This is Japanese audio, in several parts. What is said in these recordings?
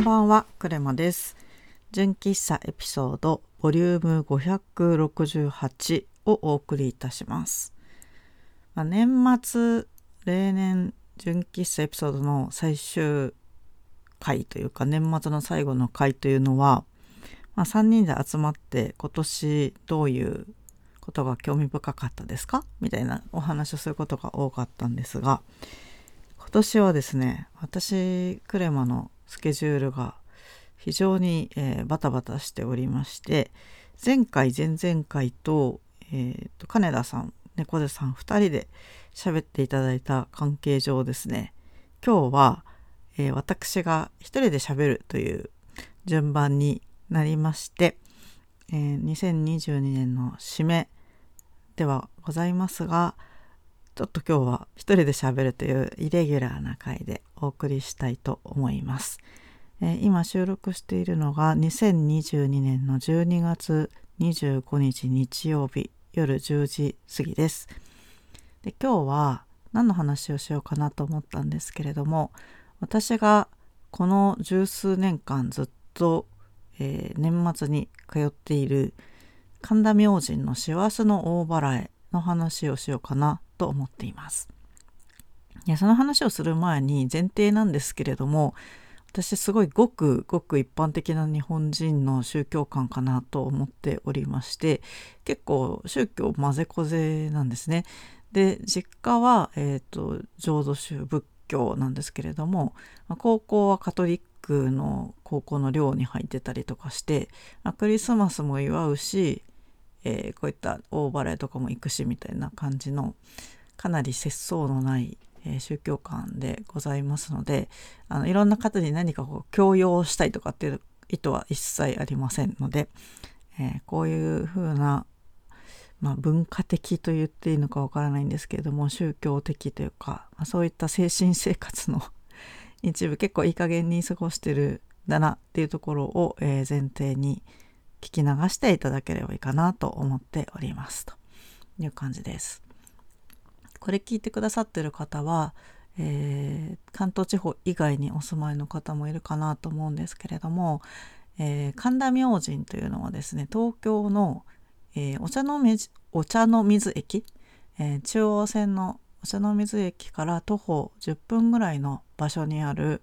こんばんは、クレマです。純喫茶エピソードボリューム568をお送りいたします。まあ、年末、例年、純喫茶エピソードの最終回というか、年末の最後の回というのは、まあ、3人で集まって今年どういうことが興味深かったですか？みたいなお話をすることが多かったんですが、今年はですね、私、クレマのスケジュールが非常に、えーバタバタしておりまして前回前々回と,、えーと金田さん猫背さん2人で喋っていただいた関係上ですね今日は、えー私が1人で喋るという順番になりまして、えー2022年の締めではございますがちょっと今日は一人で喋るというイレギュラーな回でお送りしたいと思います。えー今収録しているのが2022年の12月25日日曜日夜10時過ぎです。で今日は何の話をしようかなと思ったんですけれども私がこの十数年間ずっと、えー年末に通っている神田明神の師走の大払いの話をしようかなと思っています。いやその話をする前に前提なんですけれども私すごいごくごく一般的な日本人の宗教観かなと思っておりまして結構宗教混ぜこぜなんですね。で実家は、えー、と浄土宗仏教なんですけれども高校はカトリックの高校の寮に入ってたりとかして、クリスマスも祝うし、えーこういった大払いとかも行くしみたいな感じのかなり節操のない、え宗教観でございますのであのいろんな方に何かこう強要したいとかっていう意図は一切ありませんので、えーこういうふうな、まあ、文化的と言っていいのかわからないんですけれども宗教的というか、まあ、そういった精神生活の 一部結構いい加減に過ごしてるだなっていうところを、えー前提に聞き流していただければいいかなと思っておりますという感じです。これ聞いてくださってる方は、えー関東地方以外にお住まいの方もいるかなと思うんですけれども、えー神田明神というのはですね東京の、えーお茶の水お茶の水駅、え中央線のお茶の水駅から徒歩10分ぐらいの場所にある、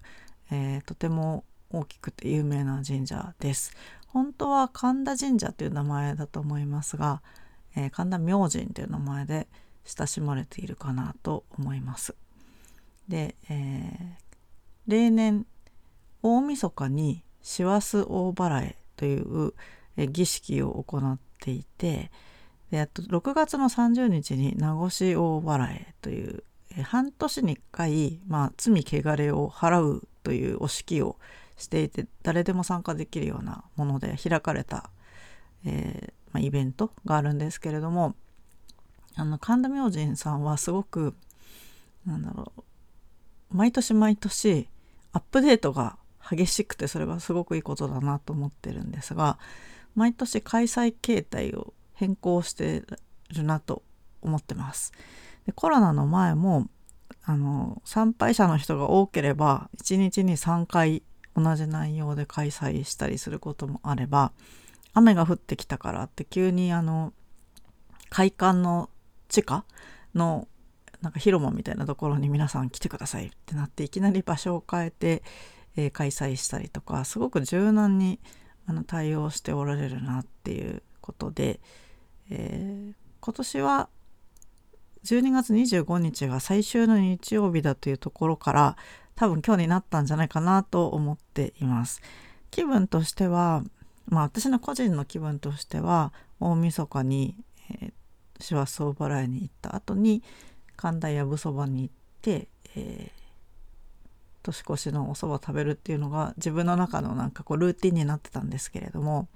えとても大きくて有名な神社です。本当は神田神社という名前だと思いますが、え神田明神という名前で親しまれているかなと思います。で、えー例年大晦日に師走大払いという、儀式を行っていてであと6月の30日に名越大払いという、半年に1回、まあ、罪汚れを払うというお式をしていて誰でも参加できるようなもので開かれた、えーまあ、イベントがあるんですけれどもあの神田明神さんはすごくなんだろう毎年毎年アップデートが激しくてそれがすごくいいことだなと思ってるんですが毎年開催形態を変更してるなと思ってます。でコロナの前もあの参拝者の人が多ければ1日に3回同じ内容で開催したりすることもあれば雨が降ってきたからって急にあの会館の地下のなんか広間みたいなところに皆さん来てくださいってなっていきなり場所を変えて、えー開催したりとかすごく柔軟にあの対応しておられるなっていうことで、えー今年は12月25日が最終の日曜日だというところから多分今日になったんじゃないかなと思っています。気分としてはまあ私の個人の気分としては大晦日に、えー師走大払いに行った後に神田やぶそばに行って、えー年越しのお蕎麦食べるっていうのが自分の中のなんかこうルーティンになってたんですけれども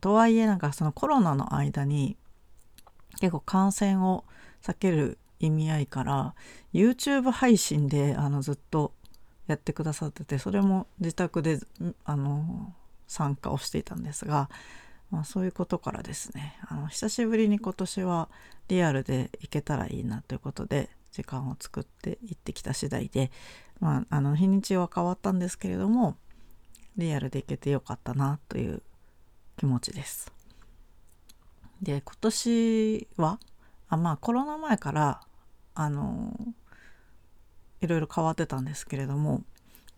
とはいえなんかそのコロナの間に結構感染を避ける意味合いから YouTube 配信であのずっとやってくださっててそれも自宅であの参加をしていたんですが、まあ、そういうことからですねあの久しぶりに今年はリアルで行けたらいいなということで時間を作って行ってきた次第で、まあ、あの日にちは変わったんですけれどもリアルで行けてよかったなという気持ちです。で今年はあまあコロナ前からあのいろいろ変わってたんですけれども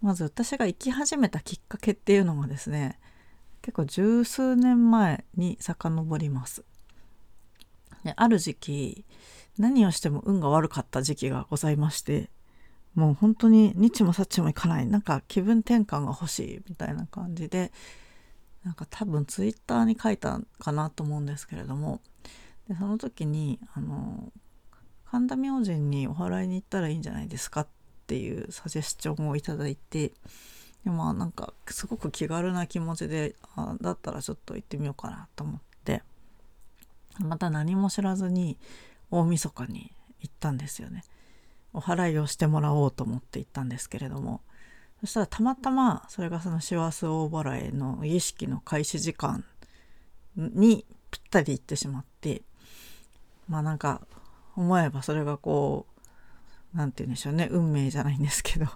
まず私が行き始めたきっかけっていうのがですね結構十数年前に遡ります。ある時期何をしても運が悪かった時期がございましてもう本当に日もさっちもいかないなんか気分転換が欲しいみたいな感じでなんか多分ツイッターに書いたかなと思うんですけれどもでその時にあの神田明神にお祓いに行ったらいいんじゃないですかっていうサジェスチョンをいただいてでまあなんかすごく気軽な気持ちであだったらちょっと行ってみようかなと思って。また何も知らずに大晦日に行ったんですよね。お祓いをしてもらおうと思って行ったんですけれども。そしたらたまたまそれがその師走大払いの儀式の開始時間にぴったり行ってしまってまあなんか思えばそれがこう何て言うんでしょうね。運命じゃないんですけど。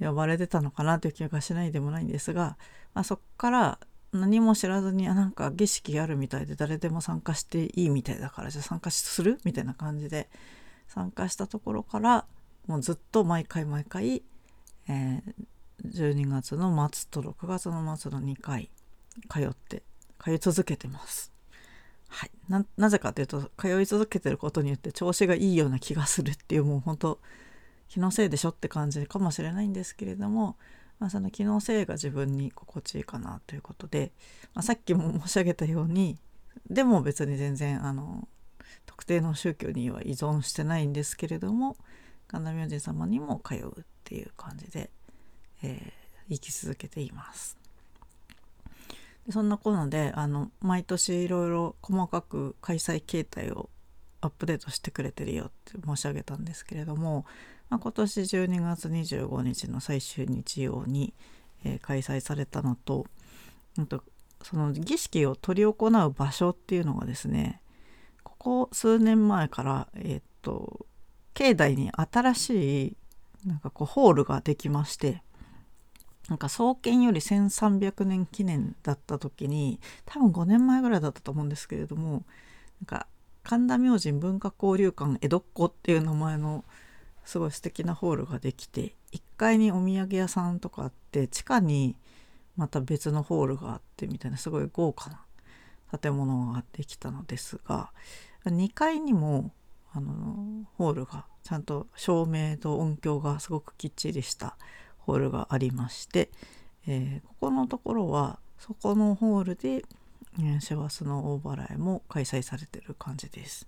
呼ばれてたのかなという気がしないでもないんですが、まあ、そっから何も知らずにあなんか儀式あるみたいで誰でも参加していいみたいだからじゃあ参加するみたいな感じで参加したところからもうずっと毎回毎回、えー、12月の末と6月の末の2回通って通い続けてます。はい、ななぜかというと通い続けてることによって調子がいいような気がするっていうもう本当気のせいでしょって感じかもしれないんですけれども、まあ、その気のせいが自分に心地いいかなということで、まあ、さっきも申し上げたようにでも別に全然あの特定の宗教には依存してないんですけれども神田明神様にも通うっていう感じで、えー、生き続けています。そんなこのであの毎年いろいろ細かく開催形態をアップデートしてくれてるよって申し上げたんですけれども、まあ、今年12月25日の最終日曜に、えー、開催されたのととその儀式を執り行う場所っていうのがですねここ数年前からえー、っと境内に新しいなんかこうホールができましてなんか創建より1300年記念だった時に多分5年前ぐらいだったと思うんですけれどもなんか神田明神文化交流館江戸っ子っていう名前のすごい素敵なホールができて1階にお土産屋さんとかあって地下にまた別のホールがあってみたいなすごい豪華な建物ができたのですが2階にもあのホールがちゃんと照明と音響がすごくきっちりしたホールがありまして、えー、ここのところはそこのホールで師走の大払いも開催されてる感じです。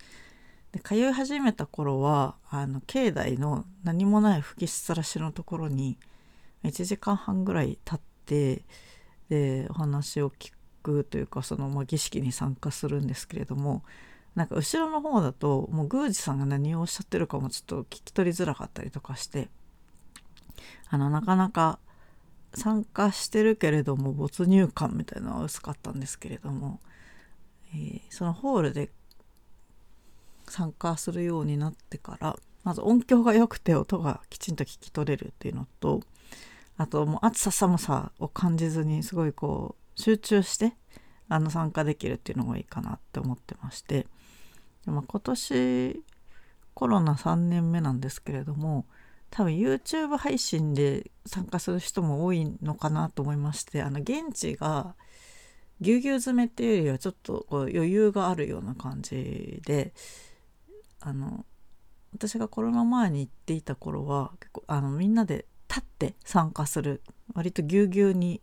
で通い始めた頃はあの境内の何もない吹きさらしのところに1時間半ぐらい経ってでお話を聞くというかその、まあ、儀式に参加するんですけれどもなんか後ろの方だともう宮司さんが何をおっしゃってるかもちょっと聞き取りづらかったりとかしてあのなかなか参加してるけれども没入感みたいなのは薄かったんですけれども、えー、そのホールで参加するようになってからまず音響が良くて音がきちんと聞き取れるっていうのとあともう暑さ寒さを感じずにすごいこう集中してあの参加できるっていうのがいいかなって思ってましてでも今年コロナ3年目なんですけれども多分 YouTube 配信で参加する人も多いのかなと思いましてあの現地がぎゅうぎゅう詰めっていうよりはちょっとこう余裕があるような感じであの私がコロナ前に行っていた頃は結構あのみんなで立って参加する割とぎゅうぎゅうに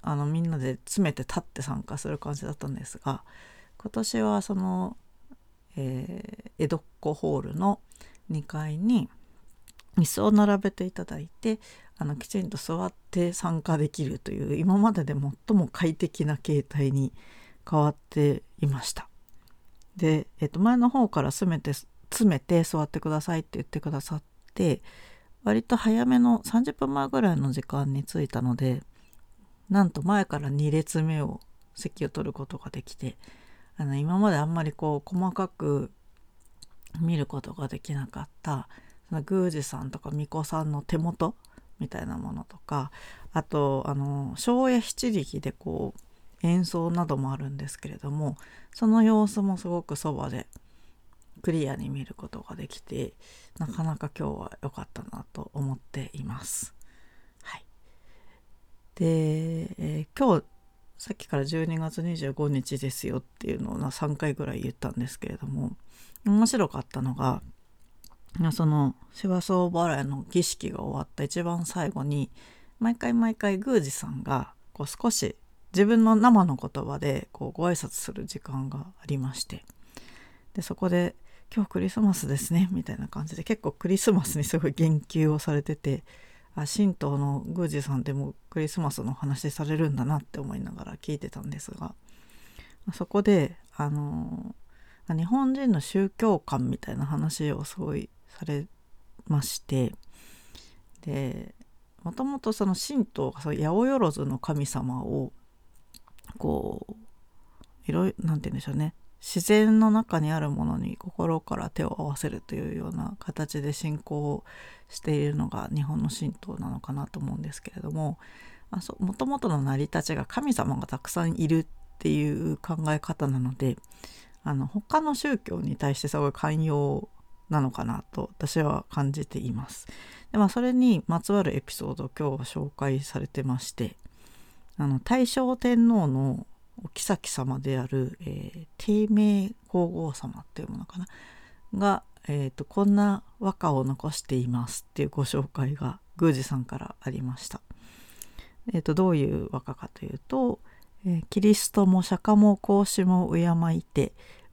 あのみんなで詰めて立って参加する感じだったんですが今年はその、えー、江戸っ子ホールの2階に椅子を並べていただいてあのきちんと座って参加できるという今までで最も快適な形態に変わっていました。で、えっと、前の方から詰めて詰めて座ってくださいって言ってくださって割と早めの30分前ぐらいの時間に着いたのでなんと前から2列目を席を取ることができてあの今まであんまりこう細かく見ることができなかったその宮司さんとか巫女さんの手元みたいなものとかあとあの庄屋七力でこう演奏などもあるんですけれどもその様子もすごくそばでクリアに見ることができてなかなか今日は良かったなと思っています。はい、で、えー、今日さっきから12月25日ですよっていうのを3回ぐらい言ったんですけれども面白かったのがその手話総払いの儀式が終わった一番最後に毎回毎回宮司さんがこう少し自分の生の言葉でこうご挨拶する時間がありまして。でそこで「今日クリスマスですね」みたいな感じで結構クリスマスにすごい言及をされててあ神道の宮司さんでもクリスマスの話されるんだなって思いながら聞いてたんですがそこであの日本人の宗教観みたいな話をすごいされましてでもともとその神道がその八百万の神様をこういろいろなんて言うんでしょうね自然の中にあるものに心から手を合わせるというような形で信仰しているのが日本の神道なのかなと思うんですけれどももともとの成り立ちが神様がたくさんいるっていう考え方なのであの他の宗教に対してすごい寛容なのかなと私は感じています。でまあ、それにまつわるエピソードを今日は紹介されてましてあの大正天皇のお妃様である、えー、低迷皇后様っていうものかな？が、えーと、こんな和歌を残していますっていうご紹介が宮司さんからありました。えーと、どういう和歌かというと「えー、キリストも釈迦も孔子も敬いて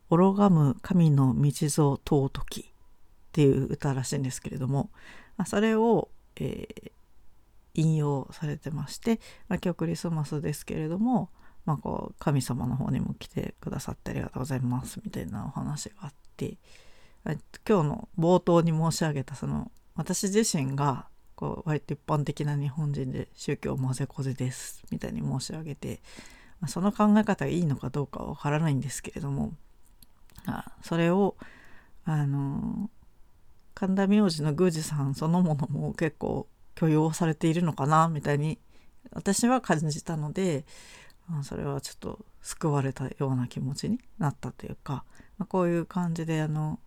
愚がむ神の道蔵尊き」っていう歌らしいんですけれどもそれを、えー、引用されてまして、まあ、今日クリスマスですけれども、まあ、こう神様の方にも来てくださってありがとうございますみたいなお話があって今日の冒頭に申し上げたその私自身がこう割と一般的な日本人で宗教混ぜこぜですみたいに申し上げて、まあ、その考え方がいいのかどうかはわからないんですけれどもあそれをあの神田明神の宮司さんそのものも結構許容されているのかなみたいに私は感じたのでそれはちょっと救われたような気持ちになったというか、ま、こういう感じであの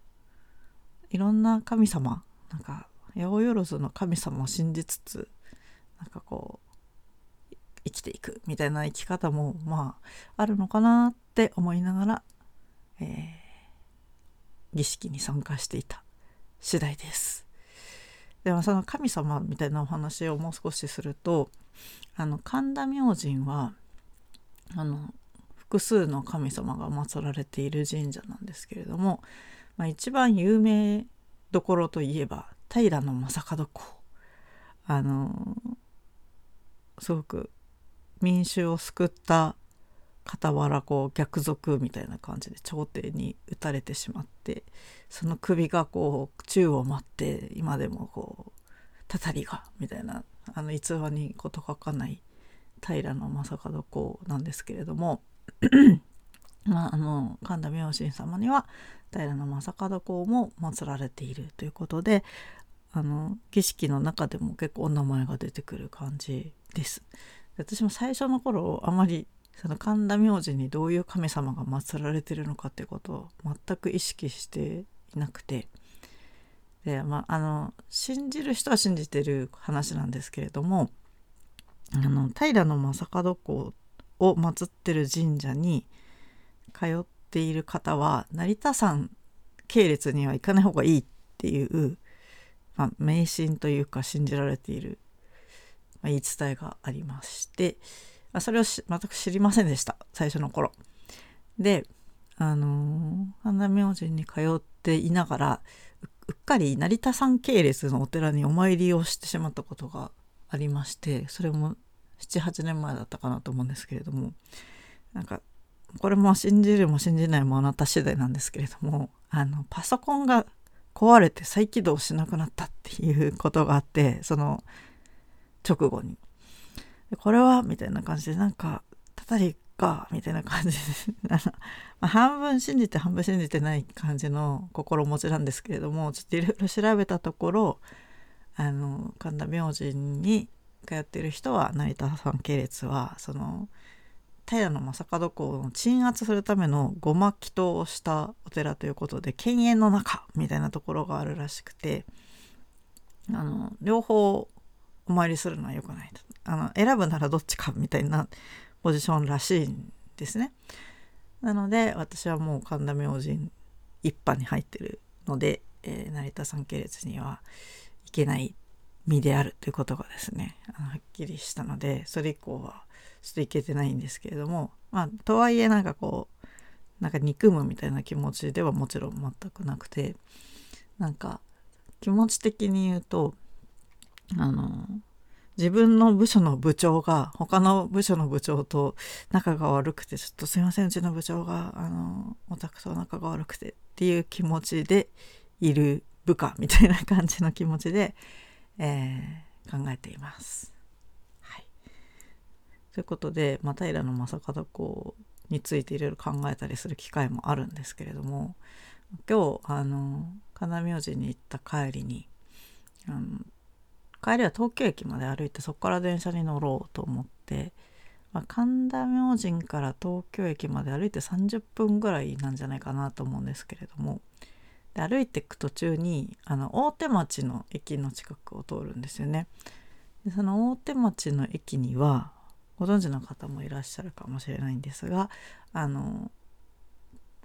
いろんな神様なんか八百万の神様を信じつつなんかこう生きていくみたいな生き方もまああるのかなって思いながら、えー、儀式に参加していた次第です。でもその神様みたいなお話をもう少しするとあの神田明神はあの複数の神様が祀られている神社なんですけれども、まあ、一番有名どころといえば平将門公。あのすごく民衆を救った傍らこう逆賊みたいな感じで朝廷に撃たれてしまってその首がこう宙を舞って今でもこうたたりがみたいなあの逸話に事欠かない平将門公なんですけれども まあ、あの神田明神様には平将門公も祀られているということであの儀式の中でも結構お名前が出てくる感じです。私も最初の頃あまりその神田明神にどういう神様が祀られてるのかってことを全く意識していなくて。でまああの信じる人は信じてる話なんですけれどもあの平将門公を祀ってる神社に通っている方は成田山系列には行かない方がいいっていう、まあ、迷信というか信じられている、まあ、言い伝えがありまして。まあ、それを全く知りませんでした最初の頃。であの神田明神に通っていながらうっかり成田山系列のお寺にお参りをしてしまったことがありましてそれも78年前だったかなと思うんですけれどもなんかこれも信じるも信じないもあなた次第なんですけれどもあのパソコンが壊れて再起動しなくなったっていうことがあってその直後にこれは？みたいな感じでなんかたたりか？みたいな感じでま、半分信じて半分信じてない感じの心持ちなんですけれどもちょっといろいろ調べたところあの神田明神に通っている人は成田山系列はその平将門公を鎮圧するための護摩祈祷をしたお寺ということで犬猿の中みたいなところがあるらしくてあの両方お参りするのは良くないと。あの選ぶならどっちかみたいなポジションらしいんですね。なので私はもう神田明神一派に入ってるので、えー、成田山系列にはいけない身であるということがですねはっきりしたのでそれ以降はちょっといけてないんですけれどもまあとはいえなんかこうなんか憎むみたいな気持ちではもちろん全くなくてなんか気持ち的に言うとあの自分の部署の部長が他の部署の部長と仲が悪くてちょっとすいませんうちの部長があのオタクと仲が悪くてっていう気持ちでいる部下みたいな感じの気持ちで、えー、考えています。はい、ということで、まあ、平将門公についていろいろ考えたりする機会もあるんですけれども今日あの金明神に行った帰りにあの帰りは東京駅まで歩いてそこから電車に乗ろうと思って、まあ、神田明神から東京駅まで歩いて30分ぐらいなんじゃないかなと思うんですけれどもで歩いていく途中にあの大手町の駅の近くを通るんですよね。でその大手町の駅にはご存知の方もいらっしゃるかもしれないんですがあの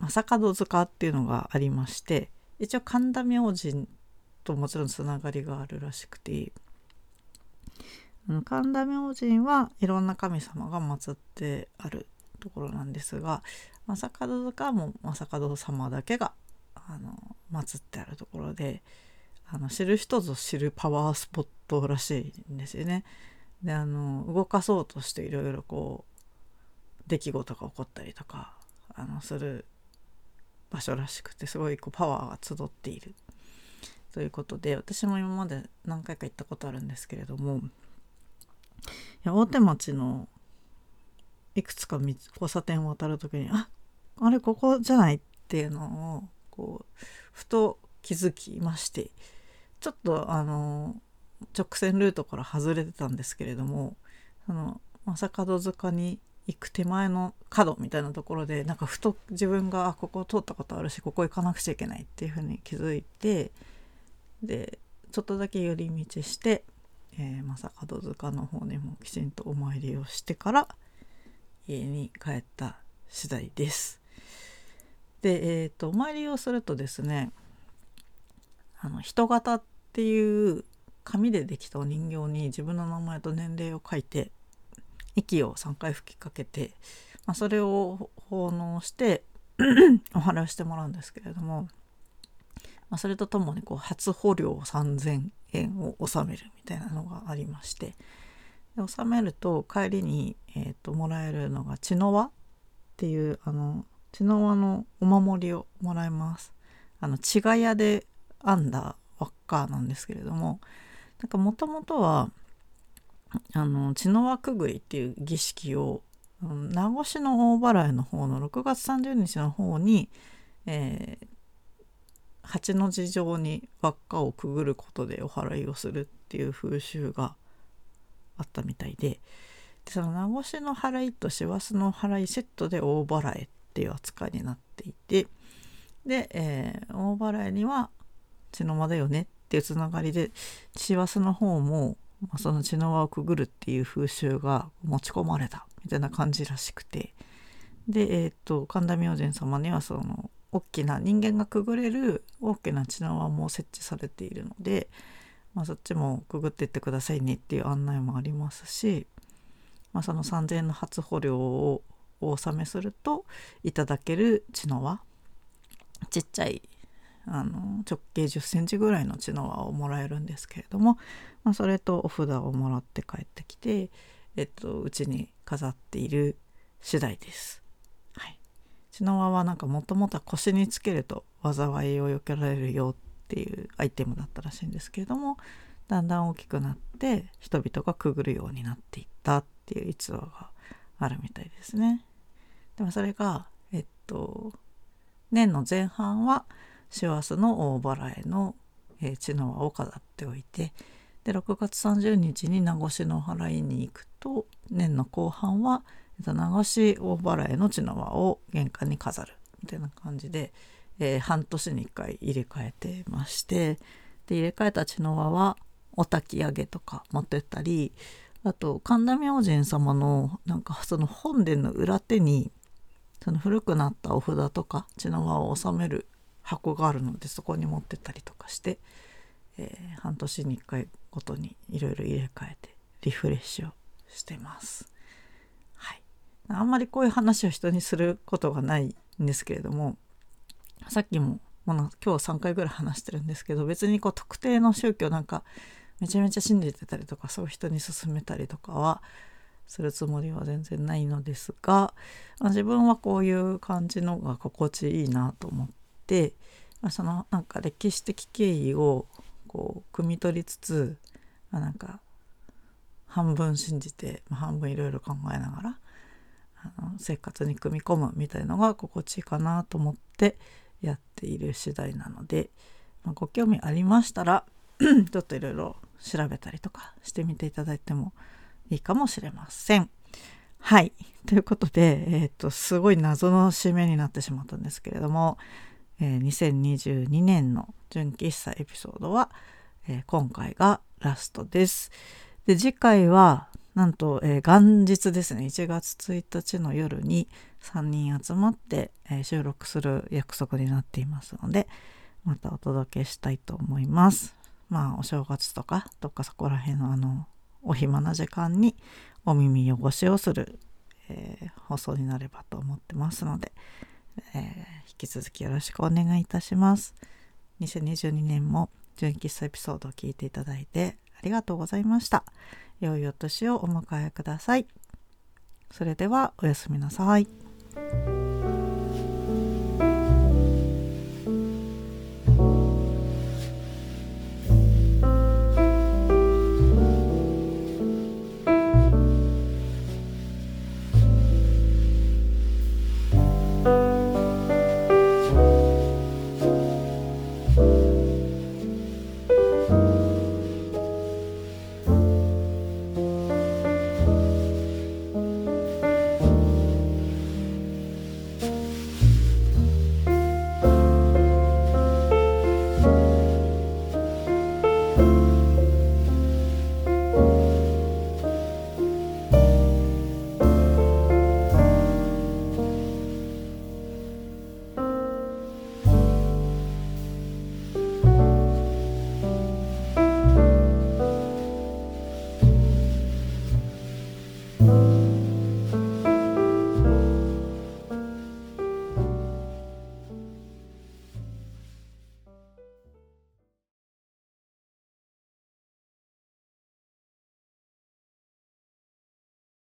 正門塚っていうのがありまして一応神田明神ともちろんつながりがあるらしくて神田明神はいろんな神様が祀ってあるところなんですが正門塚も正門様だけがあの祀ってあるところであの知る人ぞ知るパワースポットらしいんですよね。であの動かそうとしていろいろこう出来事が起こったりとかあのする場所らしくてすごいこうパワーが集っているということで私も今まで何回か行ったことあるんですけれどもや大手町のいくつか交差点を渡る時にああれここじゃないっていうのをこうふと気づきましてちょっとあの直線ルートから外れてたんですけれどもその正門塚に行く手前の角みたいなところでなんかふと自分があここ通ったことあるしここ行かなくちゃいけないっていうふうに気づいてでちょっとだけ寄り道して、えー、正門塚の方にもきちんとお参りをしてから家に帰った次第です。で、えーと、お参りをするとですねあの人型っていう紙でできたお人形に自分の名前と年齢を書いて息を3回吹きかけて、まあ、それを奉納して お祓いをしてもらうんですけれども、まあ、それとともにこう初保料3,000円を納めるみたいなのがありまして納めると帰りに、えーともらえるのが血の輪っていうあの血の輪のお守りをもらいます。あの血がやで編んだ輪っかなんですけれどもなんかもともとはあの血の輪くぐりっていう儀式を名護市の大払いの方の6月30日の方に、えー、八の字状に輪っかをくぐることでお祓いをするっていう風習があったみたいででその名護市の払いと師走の払いセットで大払いっていう扱いになっていてで、えー、大払いには血の間だよねっていうつながりで師走の方もその血の輪をくぐるっていう風習が持ち込まれたみたいな感じらしくてで、えーと、神田明神様にはその大きな人間がくぐれる大きな血の輪も設置されているので、まあ、そっちもくぐっていってくださいねっていう案内もありますし、まあ、その3,000円の初保料をお納めするといただける血の輪ちっちゃいあの直径1 0センチぐらいの血の輪をもらえるんですけれども、まあ、それとお札をもらって帰ってきてえっとうちに飾っている次第です。血の輪はなんかもともとは腰につけると災いを避けられるよっていうアイテムだったらしいんですけれどもだんだん大きくなって人々がくぐるようになっていったっていう逸話があるみたいですね。でもそれがえっと年の前半は師走の大払いの、血の輪を飾っておいてで6月30日に名越の払いに行くと年の後半は名越大払いの血の輪を玄関に飾るみたいな感じで、えー、半年に1回入れ替えてましてで入れ替えた血の輪はお焚き上げとか持ってったりあと神田明神様のなんかその本殿の裏手にその古くなったお札とか血の輪を収める箱があるのでそこに持ってったりとかして、えー、半年に1回ごとにいろいろ入れ替えてリフレッシュをしてます。あんまりこういう話を人にすることがないんですけれどもさっきも今日3回ぐらい話してるんですけど別にこう特定の宗教なんかめちゃめちゃ信じてたりとかそういう人に勧めたりとかはするつもりは全然ないのですが、まあ、自分はこういう感じのが心地いいなと思って、まあ、そのなんか歴史的経緯をこう汲み取りつつ、まあ、なんか半分信じて、まあ、半分いろいろ考えながら生活に組み込むみたいのが心地いいかなと思ってやっている次第なので、まあ、ご興味ありましたら ちょっといろいろ調べたりとかしてみていただいてもいいかもしれません。はい。ということで、えっ、ー、と、すごい謎の締めになってしまったんですけれども、えー、2022年の純喫茶エピソードは、えー、今回がラストです。で、次回は、なんと、えー、元日ですね、1月1日の夜に3人集まって、えー、収録する約束になっていますので、またお届けしたいと思います。まあ、お正月とか、どっかそこら辺のあの、お暇な時間にお耳汚しをする、えー、放送になればと思ってますので、えー、引き続きよろしくお願いいたします。2022年も純喫茶エピソードを聞いていただいてありがとうございました。良いお年をお迎えください。それではおやすみなさい。